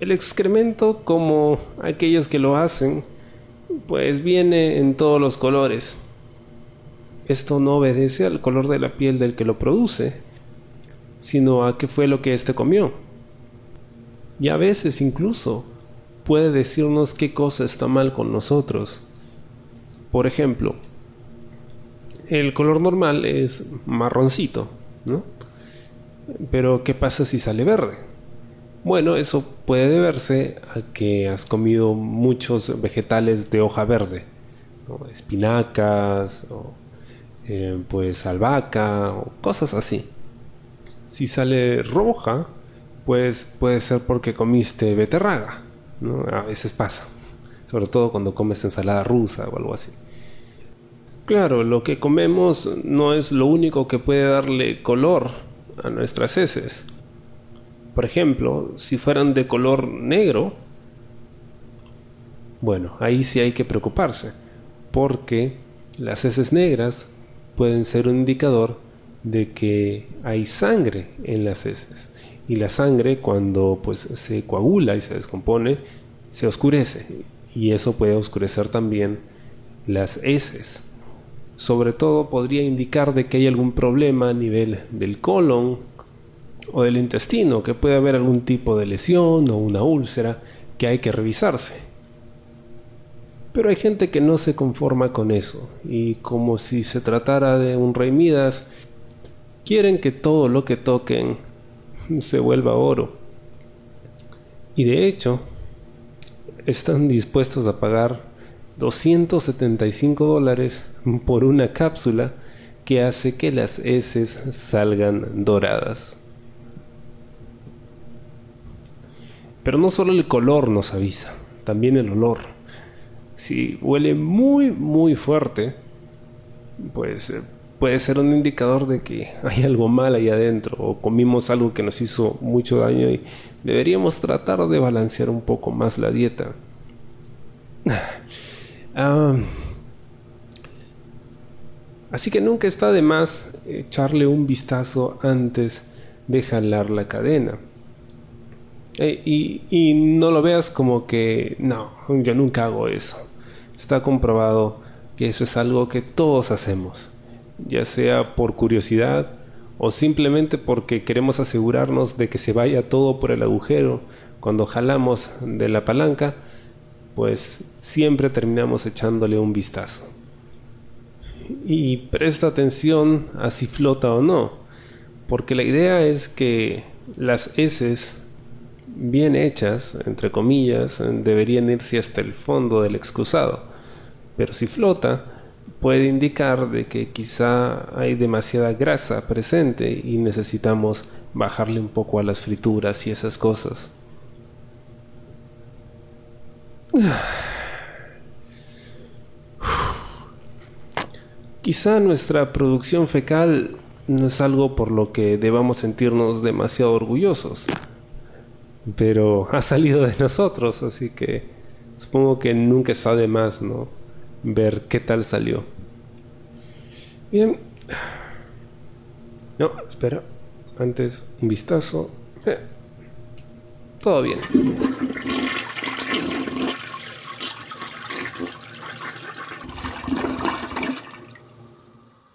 El excremento, como aquellos que lo hacen, pues viene en todos los colores. Esto no obedece al color de la piel del que lo produce, sino a qué fue lo que éste comió. Y a veces incluso puede decirnos qué cosa está mal con nosotros. Por ejemplo, el color normal es marroncito, ¿no? Pero ¿qué pasa si sale verde? Bueno, eso puede deberse a que has comido muchos vegetales de hoja verde, espinacas, o, eh, pues albahaca, o cosas así. Si sale roja, pues puede ser porque comiste beterraga, A veces pasa, sobre todo cuando comes ensalada rusa o algo así. Claro, lo que comemos no es lo único que puede darle color a nuestras heces. Por ejemplo, si fueran de color negro, bueno, ahí sí hay que preocuparse, porque las heces negras pueden ser un indicador de que hay sangre en las heces. Y la sangre cuando pues se coagula y se descompone, se oscurece. Y eso puede oscurecer también las heces. Sobre todo podría indicar de que hay algún problema a nivel del colon o del intestino, que puede haber algún tipo de lesión o una úlcera que hay que revisarse. Pero hay gente que no se conforma con eso y como si se tratara de un rey Midas, quieren que todo lo que toquen se vuelva oro. Y de hecho, están dispuestos a pagar 275 dólares por una cápsula que hace que las heces salgan doradas. Pero no solo el color nos avisa, también el olor. Si huele muy, muy fuerte, pues eh, puede ser un indicador de que hay algo mal ahí adentro o comimos algo que nos hizo mucho daño y deberíamos tratar de balancear un poco más la dieta. Así que nunca está de más echarle un vistazo antes de jalar la cadena. Eh, y, y, no lo veas como que no, yo nunca hago eso. Está comprobado que eso es algo que todos hacemos, ya sea por curiosidad o simplemente porque queremos asegurarnos de que se vaya todo por el agujero cuando jalamos de la palanca, pues siempre terminamos echándole un vistazo. Y presta atención a si flota o no, porque la idea es que las heces bien hechas, entre comillas, deberían irse hasta el fondo del excusado. Pero si flota, puede indicar de que quizá hay demasiada grasa presente y necesitamos bajarle un poco a las frituras y esas cosas. Quizá nuestra producción fecal no es algo por lo que debamos sentirnos demasiado orgullosos pero ha salido de nosotros, así que supongo que nunca está de más, ¿no? Ver qué tal salió. Bien. No, espera. Antes un vistazo. Eh, todo bien.